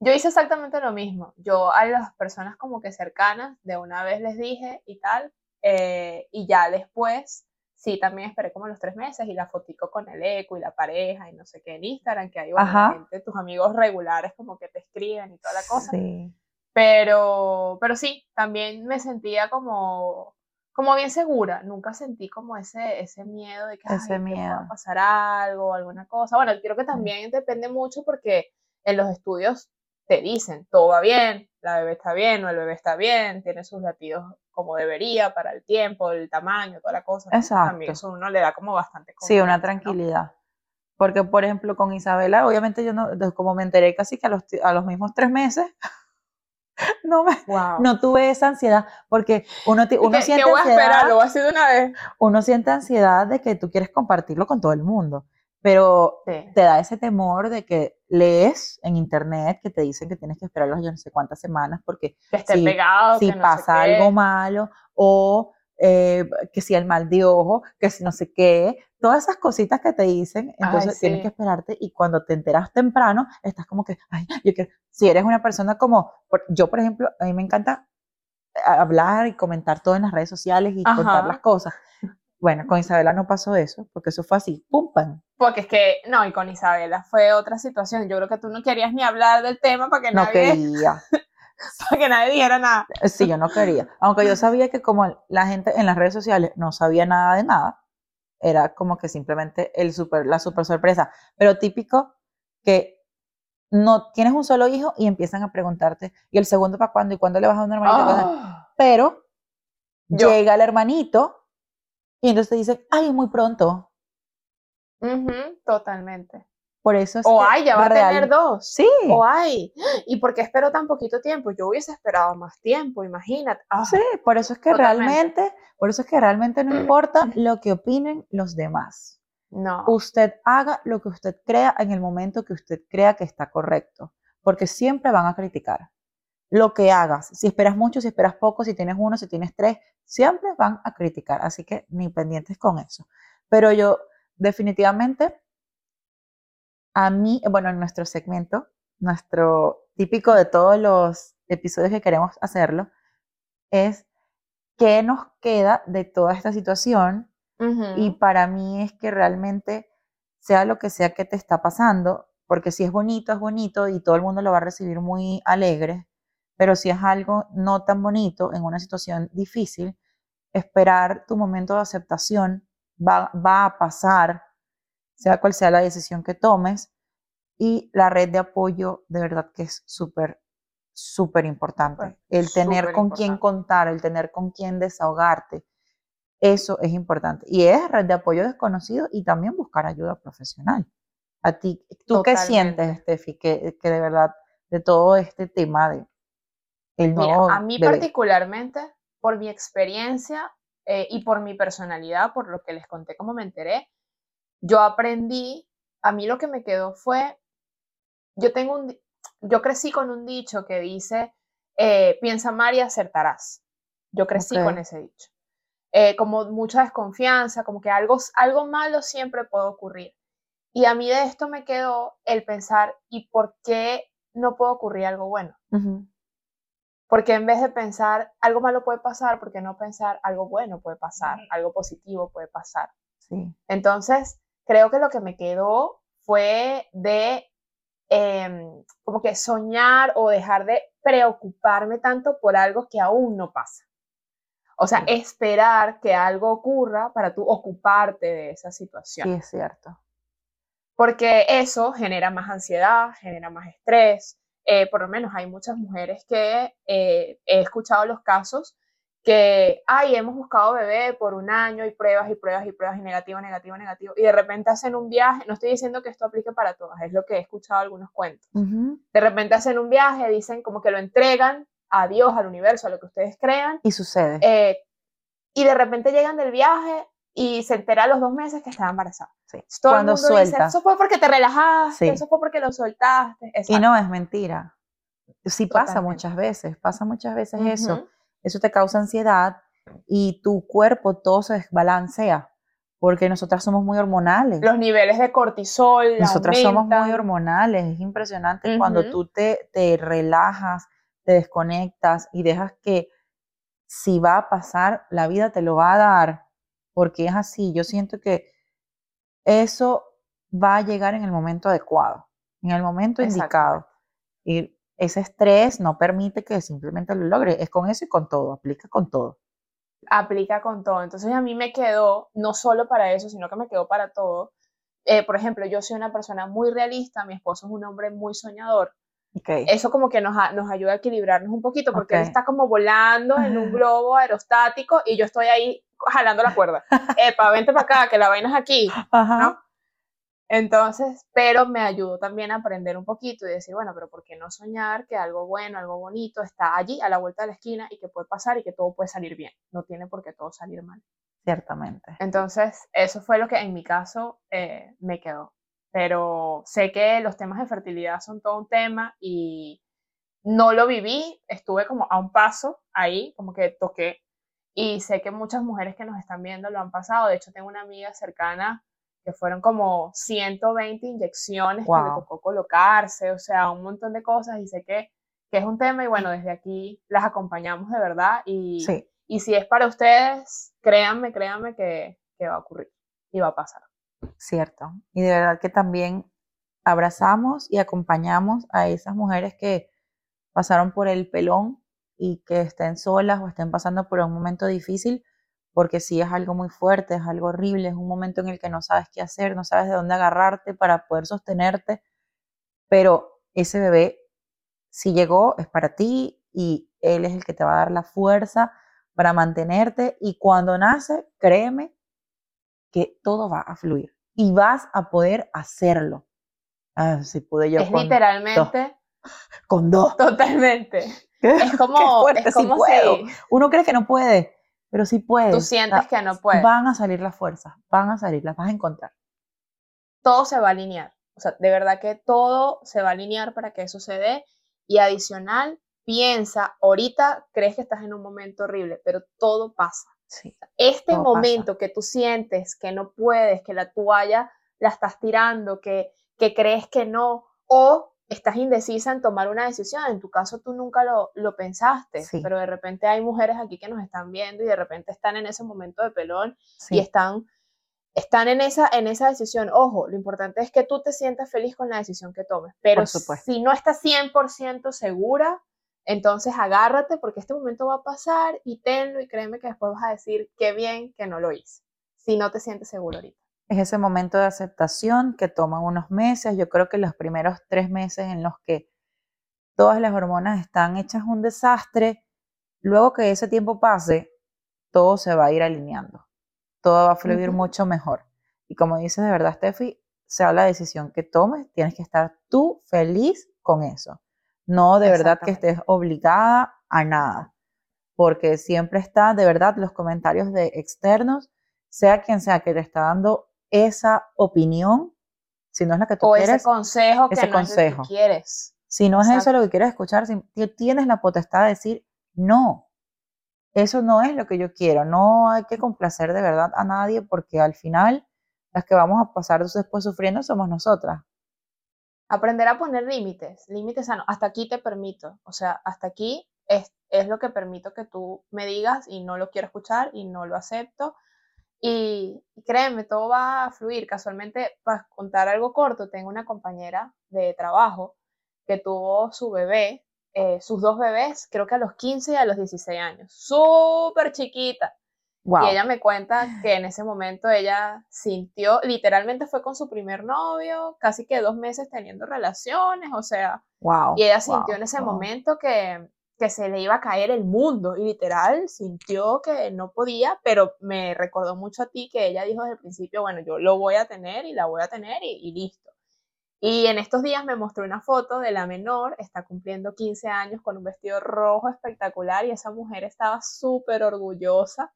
Yo hice exactamente lo mismo. Yo a las personas como que cercanas, de una vez les dije y tal, eh, y ya después, sí, también esperé como los tres meses y la fotico con el eco y la pareja y no sé qué en Instagram, que hay bueno, gente, tus amigos regulares como que te escriben y toda la cosa. Sí. Pero, pero sí, también me sentía como, como bien segura. Nunca sentí como ese, ese miedo de que, Ese ay, que pueda miedo. pasar algo, alguna cosa. Bueno, creo que también depende mucho porque en los estudios te dicen, todo va bien, la bebé está bien o el bebé está bien, tiene sus latidos como debería para el tiempo, el tamaño, toda la cosa. Entonces, También Exacto. eso a uno le da como bastante Sí, una confianza, ¿no? tranquilidad. Porque, por ejemplo, con Isabela, obviamente yo no, como me enteré casi que a los, a los mismos tres meses, no, me, Wow. no tuve esa ansiedad, porque uno, uno ¿Qué, siente qué voy a ansiedad. esperar? ¿Lo voy a hacer de una vez? uno siente ansiedad de que tú quieres compartirlo con todo el mundo, pero Sí. te da ese temor de que lees en internet que te dicen que tienes que esperar las yo no sé cuántas semanas porque Que esté si- pegado, si que no sé pasa algo malo o eh, que si el mal de ojo, que si no sé qué, todas esas cositas que te dicen, entonces tienes sí. que esperarte y cuando te enteras temprano, estás como que, ay, yo quiero, si eres una persona como, yo por ejemplo, a mí me encanta hablar y comentar todo en las redes sociales y contar las cosas. Bueno, con Isabela no pasó eso, porque eso fue así, pum, pam. Porque es que, no, y con Isabela fue otra situación. Yo creo que tú no querías ni hablar del tema para que, No nadie, quería. para que nadie dijera nada. Sí, yo no quería. Aunque yo sabía que como la gente en las redes sociales no sabía nada de nada, era como que simplemente el super, la super sorpresa. Pero típico que no tienes un solo hijo y empiezan a preguntarte, ¿y el segundo para cuándo? ¿Y cuándo le vas a dar un hermanito? ¿Cuándo?". Ah, Pero Yo. llega el hermanito y entonces te dicen, ay, muy pronto. totalmente. Por eso es O ay, ya va a tener dos. Sí, O ay, ¿y por qué espero tan poquito tiempo? Yo hubiese esperado más tiempo, imagínate. Ah, sí, por eso es que Totalmente. realmente, por eso es que realmente no importa lo que opinen los demás. No. usted haga lo que usted crea en el momento que usted crea que está correcto, porque siempre van a criticar. Lo que hagas, si esperas mucho, si esperas poco, si tienes uno, si tienes tres, siempre van a criticar, así que ni pendientes con eso. Pero yo definitivamente, a mí, bueno, en nuestro segmento, nuestro típico de todos los episodios que queremos hacerlo, es qué nos queda de toda esta situación y para mí es que realmente, sea lo que sea que te está pasando, porque si es bonito, es bonito y todo el mundo lo va a recibir muy alegre, pero si es algo no tan bonito en una situación difícil, esperar tu momento de aceptación va, va a pasar, sea cual sea la decisión que tomes. Y la red de apoyo, de verdad que es súper, súper importante. El tener con quién contar, el tener con quién desahogarte, eso es importante. Y es red de apoyo desconocido y también buscar ayuda profesional. A ti, ¿tú qué sientes, Steffi, que, que de verdad de todo este tema de a mí particularmente, por mi experiencia eh, y por mi personalidad, por lo que les conté como me enteré, yo aprendí, a mí lo que me quedó fue, yo tengo un, yo crecí con un dicho que dice, eh, piensa mal y acertarás. Yo crecí con ese dicho. Eh, como mucha desconfianza, como que algo, algo malo siempre puede ocurrir. Y a mí de esto me quedó el pensar, ¿y por qué no puede ocurrir algo bueno? Porque en vez de pensar algo malo puede pasar, ¿por qué no pensar algo bueno puede pasar, algo positivo puede pasar? Sí. Entonces, creo que lo que me quedó fue de em, como que soñar o dejar de preocuparme tanto por algo que aún no pasa. O sea, esperar que algo ocurra para tú ocuparte de esa situación. Sí, es cierto. Porque eso genera más ansiedad, genera más estrés. Eh, por lo menos hay muchas mujeres que eh, he escuchado los casos que, ay, hemos buscado bebé por un año y pruebas y pruebas y pruebas y negativo, negativo, negativo. Y de repente hacen un viaje, no estoy diciendo que esto aplique para todas, es lo que he escuchado algunos cuentos. De repente hacen un viaje, dicen como que lo entregan a Dios, al universo, a lo que ustedes crean. Y sucede. Eh, y de repente llegan del viaje y se entera a los dos meses que está embarazada. Sí. Cuando suelta. eso fue porque te relajaste, eso fue porque lo soltaste. Y no, es mentira. Sí pasa muchas veces, pasa muchas veces eso. Eso te causa ansiedad y tu cuerpo todo se desbalancea porque nosotras somos muy hormonales. Los niveles de cortisol. Nosotras somos muy hormonales, es impresionante cuando tú te, te relajas, te desconectas y dejas que si va a pasar, la vida te lo va a dar, porque es así. Yo siento que eso va a llegar en el momento adecuado, en el momento indicado. Y ese estrés no permite que simplemente lo logre. Es con eso y con todo, aplica con todo. Aplica con todo. Entonces a mí me quedó, no solo para eso, sino que me quedó para todo. Eh, por ejemplo, yo soy una persona muy realista, mi esposo es un hombre muy soñador. Eso como que nos, nos ayuda a equilibrarnos un poquito, porque él está como volando en un globo aerostático y yo estoy ahí jalando la cuerda. Epa, vente para acá, que la vaina es aquí. Entonces, pero me ayudó también a aprender un poquito y decir, bueno, pero ¿por qué no soñar que algo bueno, algo bonito está allí a la vuelta de la esquina y que puede pasar y que todo puede salir bien? No tiene por qué todo salir mal. Ciertamente. Entonces, eso fue lo que en mi caso eh, me quedó pero sé que los temas de fertilidad son todo un tema y no lo viví, estuve como a un paso ahí, como que toqué y sé que muchas mujeres que nos están viendo lo han pasado, de hecho tengo una amiga cercana que fueron como 120 inyecciones que le tocó colocarse, o sea, un montón de cosas y sé que, que, es un tema y bueno, desde aquí las acompañamos de verdad y, y si es para ustedes, créanme, créanme que, que va a ocurrir y va a pasar. Cierto. Y de verdad que también abrazamos y acompañamos a esas mujeres que pasaron por el pelón y que estén solas o estén pasando por un momento difícil, porque sí es algo muy fuerte, es algo horrible, es un momento en el que no sabes qué hacer, no sabes de dónde agarrarte para poder sostenerte, pero ese bebé, si llegó, es para ti y él es el que te va a dar la fuerza para mantenerte y cuando nace, créeme que todo va a fluir y vas a poder hacerlo. Ah, si pude yo. Es literalmente. Con dos. Totalmente. Es como, es como si Uno cree que no puede, pero sí puede. Tú sientes que no puede. Van a salir las fuerzas, van a salir, las vas a encontrar. Todo se va a alinear. O sea, de verdad que todo se va a alinear para que eso se dé. Y adicional, piensa, ahorita crees que estás en un momento horrible, pero todo pasa este momento que tú sientes que no puedes, que la toalla la estás tirando, que, que crees que no, o estás indecisa en tomar una decisión. En tu caso tú nunca lo, lo pensaste, pero de repente hay mujeres aquí que nos están viendo y de repente están en ese momento de pelón y están, están en, esa, en esa decisión. Ojo, lo importante es que tú te sientas feliz con la decisión que tomes, pero si no estás 100% segura, entonces agárrate porque este momento va a pasar y tenlo y créeme que después vas a decir qué bien que no lo hice. si no te sientes seguro ahorita. Es ese momento de aceptación que toma unos meses. Yo creo que los primeros tres meses en los que todas las hormonas están hechas un desastre, luego que ese tiempo pase, todo se va a ir alineando. Todo va a fluir mucho mejor. Y como dices de verdad, Steffi, sea la decisión que tomes, tienes que estar tú feliz con eso. No de verdad que estés obligada a nada. Porque siempre está, de verdad, los comentarios de externos, sea quien sea que te está dando esa opinión, si no es la que tú o quieres. ese consejo que ese es que quieres. Si no es eso lo que quieres escuchar, si tienes la potestad de decir, no, eso no es lo que yo quiero, no hay que complacer de verdad a nadie porque al final las que vamos a pasar después sufriendo somos nosotras. Aprender a poner límites, límites sanos, hasta aquí te permito, o sea, hasta aquí es, es lo que permito que tú me digas y no lo quiero escuchar y no lo acepto y, créeme, todo va a fluir. Casualmente, para contar algo corto, tengo una compañera de trabajo que tuvo su bebé, eh, sus dos bebés, creo que a los 15 y a los 16 años, súper chiquita. Y ella me cuenta que en ese momento ella sintió, literalmente fue con su primer novio, casi que dos meses teniendo relaciones, o sea, wow, y ella sintió en ese momento que, que se le iba a caer el mundo y literal sintió que no podía, pero me recordó mucho a ti que ella dijo desde el principio, bueno, yo lo voy a tener y la voy a tener y, listo. Y en estos días me mostró una foto de la menor, está cumpliendo 15 años con un vestido rojo espectacular y esa mujer estaba súper orgullosa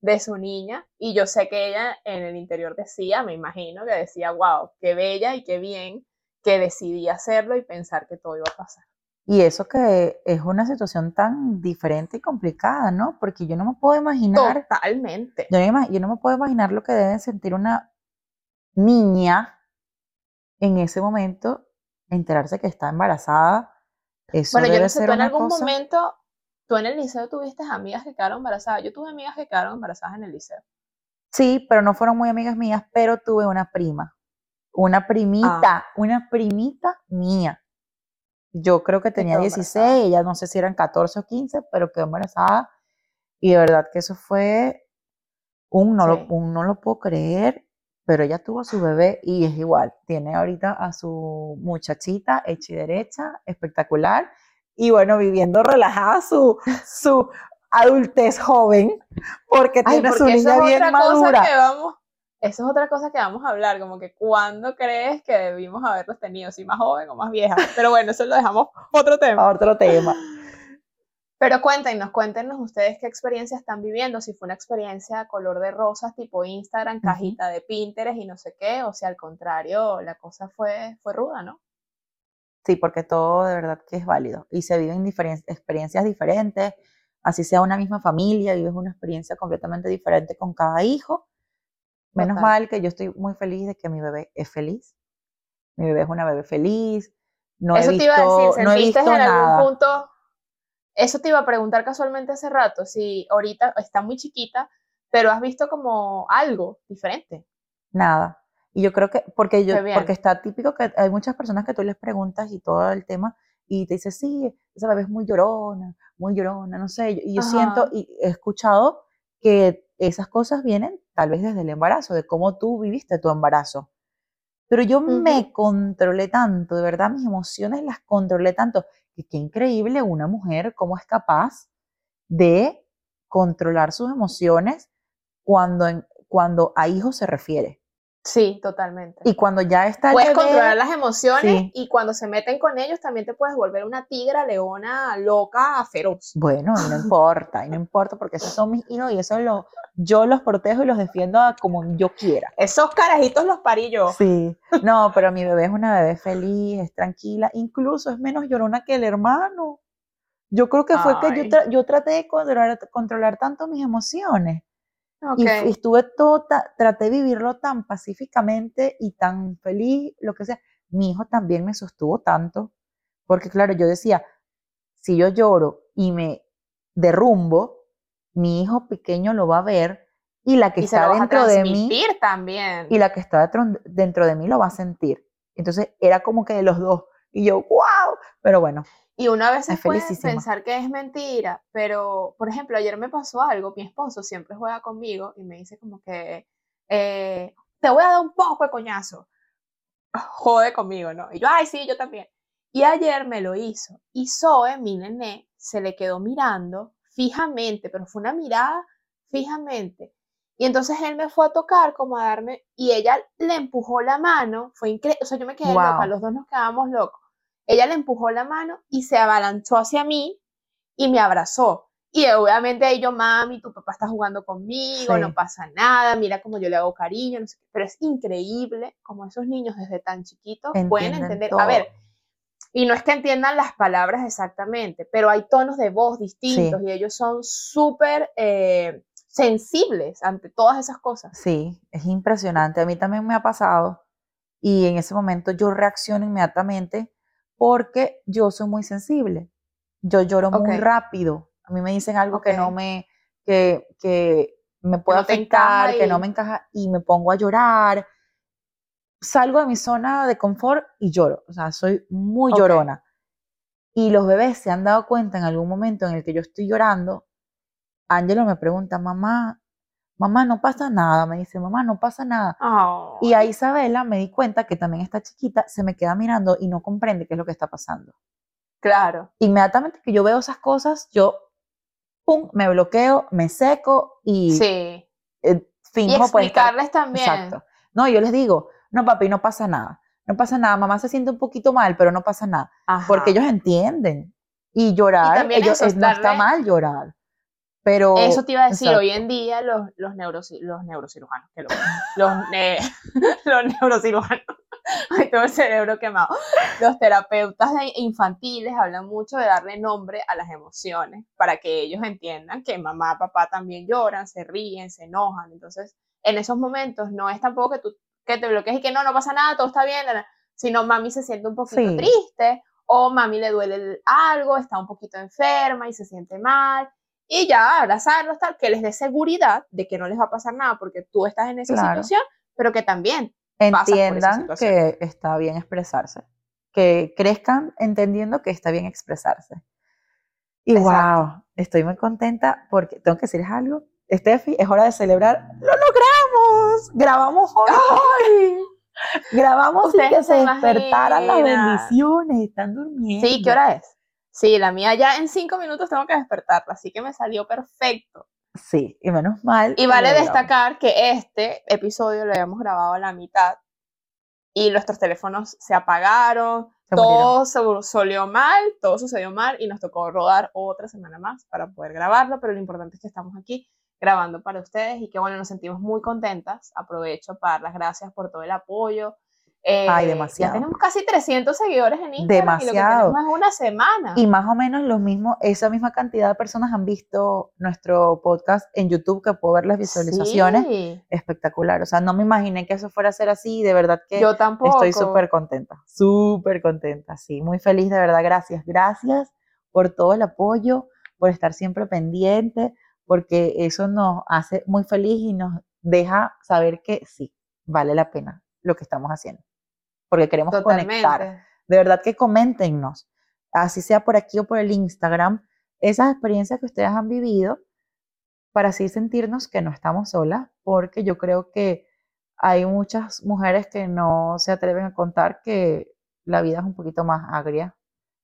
de su niña y yo sé que ella en el interior decía, me imagino que decía, wow, qué bella y qué bien que decidí hacerlo y pensar que todo iba a pasar. Y eso que es una situación tan diferente y complicada, ¿no? Porque yo no me puedo imaginar. Totalmente. Yo, no me puedo imaginar lo que debe sentir una niña en ese momento, enterarse que está embarazada. Eso bueno, yo no sé, tú en algún momento, tú en el liceo tuviste amigas que quedaron embarazadas. Yo tuve amigas que quedaron embarazadas en el liceo. Sí, pero no fueron muy amigas mías, pero tuve una prima. Una primita, ah. una primita mía yo creo que tenía 16, ella no sé si eran 14 o 15, pero quedó embarazada. Y de verdad que eso fue un no, lo, un no lo puedo creer, pero ella tuvo a su bebé y es igual. Tiene ahorita a su muchachita hecha y derecha, espectacular. Y bueno, viviendo relajada su, su adultez joven, porque tiene a su niña bien madura. Que vamos, eso es otra cosa que vamos a hablar, como que cuándo crees que debimos haberlos tenido, si más joven o más vieja. Pero bueno, eso lo dejamos otro tema. Otro tema. Pero cuéntenos, cuéntenos ustedes qué experiencia están viviendo, si fue una experiencia color de rosas tipo Instagram, cajita de Pinterest y no sé qué, o si al contrario la cosa fue, fue ruda, ¿no? Sí, porque todo de verdad que es válido y se viven experiencias diferentes, así sea una misma familia, vives una experiencia completamente diferente con cada hijo Menos mal que yo estoy muy feliz de que mi bebé es feliz. Mi bebé es una bebé feliz. No eso he te iba a decir, ¿sentiste en algún punto? Eso te iba a preguntar casualmente hace rato, si ahorita está muy chiquita, pero has visto como algo diferente. Nada. Y yo creo que, porque yo, porque está típico que hay muchas personas que tú les preguntas y todo el tema, y te dice, sí, esa bebé es muy llorona, muy llorona, no sé. Y yo siento, y he escuchado que esas cosas vienen tal vez desde el embarazo, de cómo tú viviste tu embarazo. Pero yo me controlé tanto, de verdad mis emociones las controlé tanto, que qué increíble una mujer cómo es capaz de controlar sus emociones cuando, cuando a hijos se refiere. Sí, totalmente. Y cuando ya está Puedes controlar las emociones y cuando se meten con ellos también te puedes volver una tigra, leona, loca, feroz. Bueno, y no importa, y no importa porque esos son mis hijos y eso lo, yo los protejo y los defiendo como yo quiera. Esos carajitos los parí yo. Sí, no, pero mi bebé es una bebé feliz, es tranquila, incluso es menos llorona que el hermano. Yo creo que fue que yo, yo traté de controlar, controlar tanto mis emociones y, estuve todo, traté de vivirlo tan pacíficamente y tan feliz, lo que sea. Mi hijo también me sostuvo tanto, porque claro, yo decía, si yo lloro y me derrumbo, mi hijo pequeño lo va a ver y la que está dentro de mí también. y la que está dentro de mí lo va a sentir. Entonces era como que de los dos y yo, wow, pero bueno, y una vez se puede pensar que es mentira, pero, por ejemplo, ayer me pasó algo, mi esposo siempre juega conmigo y me dice como que, eh, te voy a dar un poco de coñazo. Jode conmigo, ¿no? Y yo, ay, sí, yo también. Y ayer me lo hizo. Y Zoe, mi nené, se le quedó mirando fijamente, pero fue una mirada fijamente. Y entonces él me fue a tocar como a darme, y ella le empujó la mano, fue increíble, o sea, yo me quedé loca, los dos nos quedamos locos. Ella le empujó la mano y se avalanchó hacia mí y me abrazó. Y obviamente ellos, mami, tu papá está jugando conmigo, no pasa nada, mira cómo yo le hago cariño, no sé qué. Pero es increíble como esos niños desde tan chiquitos pueden entender. A ver, y no es que entiendan las palabras exactamente, pero hay tonos de voz distintos y ellos son súper eh, sensibles ante todas esas cosas. Sí, es impresionante. A mí también me ha pasado y en ese momento yo reacciono inmediatamente porque yo soy muy sensible. Yo lloro muy rápido. A mí me dicen algo que no me, que, que me puede afectar, que no me encaja y me pongo a llorar. Salgo de mi zona de confort y lloro. O sea, soy muy llorona. Y los bebés se han dado cuenta en algún momento en el que yo estoy llorando. Ángelo me pregunta, mamá, mamá, no pasa nada. Me dice, mamá, no pasa nada. Y a Isabela me di cuenta que también está chiquita, se me queda mirando y no comprende qué es lo que está pasando. Claro. Inmediatamente que yo veo esas cosas, yo pum, me bloqueo, me seco y sí. Eh, y explicarles también. Exacto. No, yo les digo, no papi, no pasa nada. No pasa nada, mamá se siente un poquito mal, pero no pasa nada. Porque ellos entienden. Y llorar, ellos, no está mal llorar. Pero, Eso te iba a decir, hoy en día los, los, los neurocirujanos, que los, los neurocirujanos Ay, todo el cerebro quemado. Los terapeutas infantiles hablan mucho de darle nombre a las emociones para que ellos entiendan que mamá, papá también lloran, se ríen, se enojan. Entonces, en esos momentos no es tampoco que tú que te bloquees y que no, no pasa nada, todo está bien, sino mami se siente un poquito triste o mami le duele algo, está un poquito enferma y se siente mal. Y ya abrazarlos, tal, que les dé seguridad de que no les va a pasar nada porque tú estás en esa situación, pero que también entiendan que está bien expresarse, que crezcan entendiendo que está bien expresarse. Y wow, estoy muy contenta porque tengo que decirles algo. Steffi, es hora de celebrar. ¡Lo logramos! Grabamos hoy. Grabamos sin que se, despertaran las bendiciones. Están durmiendo. Sí, ¿qué hora es? Sí, la mía ya en cinco minutos tengo que despertarla, así que me salió perfecto. Sí, y menos mal. Y vale destacar que este episodio lo habíamos grabado a la mitad y nuestros teléfonos se apagaron, todo se salió mal, todo sucedió mal y nos tocó rodar otra semana más para poder grabarlo, pero lo importante es que estamos aquí grabando para ustedes y que bueno, nos sentimos muy contentas. Aprovecho para dar las gracias por todo el apoyo, Ay, eh, demasiado. Ya tenemos casi 300 seguidores en Instagram demasiado. y lo que tenemos es una semana. Y más o menos los mismos, esa misma cantidad de personas han visto nuestro podcast en YouTube, que puedo ver las visualizaciones. Espectacular. O sea, no me imaginé que eso fuera a ser así. De verdad que Yo tampoco. estoy súper contenta. Súper contenta, sí. Muy feliz, de verdad. Gracias. Gracias por todo el apoyo, por estar siempre pendiente, porque eso nos hace muy feliz y nos deja saber que sí, vale la pena lo que estamos haciendo porque queremos conectar. De verdad que coméntenos, así sea por aquí o por el Instagram, esas experiencias que ustedes han vivido para así sentirnos que no estamos solas, porque yo creo que hay muchas mujeres que no se atreven a contar que la vida es un poquito más agria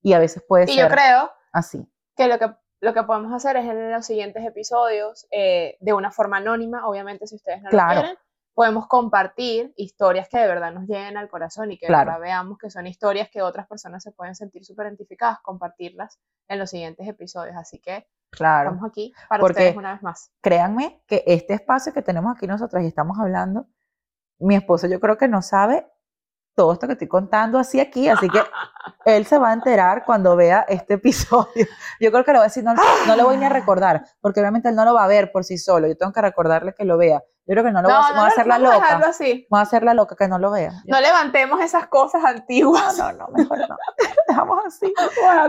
y a veces puede y ser yo creo así. Que lo que lo que podemos hacer es en los siguientes episodios, eh, de una forma anónima, obviamente si ustedes no lo quieren, podemos compartir historias que de verdad nos lleguen al corazón y que veamos que son historias que otras personas se pueden sentir súper identificadas, compartirlas en los siguientes episodios. Así que claro, estamos aquí para ustedes una vez más. Créanme que este espacio que tenemos aquí nosotros y estamos hablando, mi esposo yo creo que no sabe todo esto que estoy contando así aquí, así que él se va a enterar cuando vea este episodio. Yo creo que le voy a decir, no, no le voy ni a recordar, porque obviamente él no lo va a ver por sí solo, yo tengo que recordarle que lo vea. Yo creo que no lo voy a, no, a hacer la loca. Así. Voy a hacer la loca que no lo vea. No levantemos esas cosas antiguas. No, no, mejor no. Dejamos así.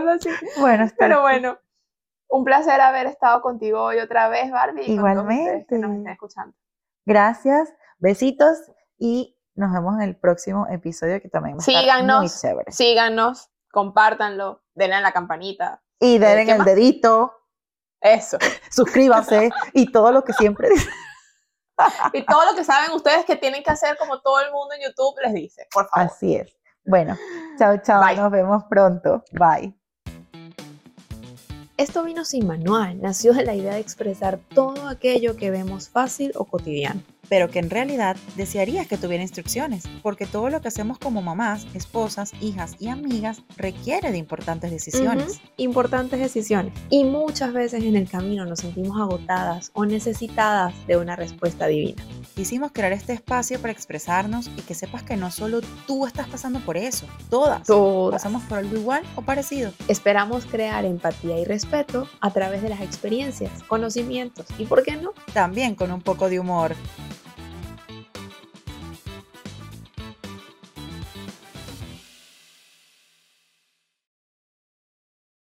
así. Bueno, Pero bueno, un placer haber estado contigo hoy otra vez, Barbie. Igualmente. Que nos estén escuchando. Gracias, besitos y nos vemos en el próximo episodio que también va a síganos, estar muy chévere. Síganos, compártanlo, denle a la campanita. Y denle el dedito. Eso. Suscríbanse y todo lo que siempre y todo lo que saben ustedes que tienen que hacer como todo el mundo en YouTube les dice, por favor. Así es. Bueno, chao, chao. Bye. Nos vemos pronto. Bye. Esto vino sin manual, nació de la idea de expresar todo aquello que vemos fácil o cotidiano. Pero que en realidad desearías que tuviera instrucciones, porque todo lo que hacemos como mamás, esposas, hijas y amigas requiere de importantes decisiones. Ujú, Importantes decisiones. Y muchas veces en el camino nos sentimos agotadas o necesitadas de una respuesta divina. Quisimos crear este espacio para expresarnos y que sepas que no solo tú estás pasando por eso, todas. Todas. Pasamos por algo igual o parecido. Esperamos crear empatía y respeto a través de las experiencias, conocimientos y, ¿por qué no? También con un poco de humor.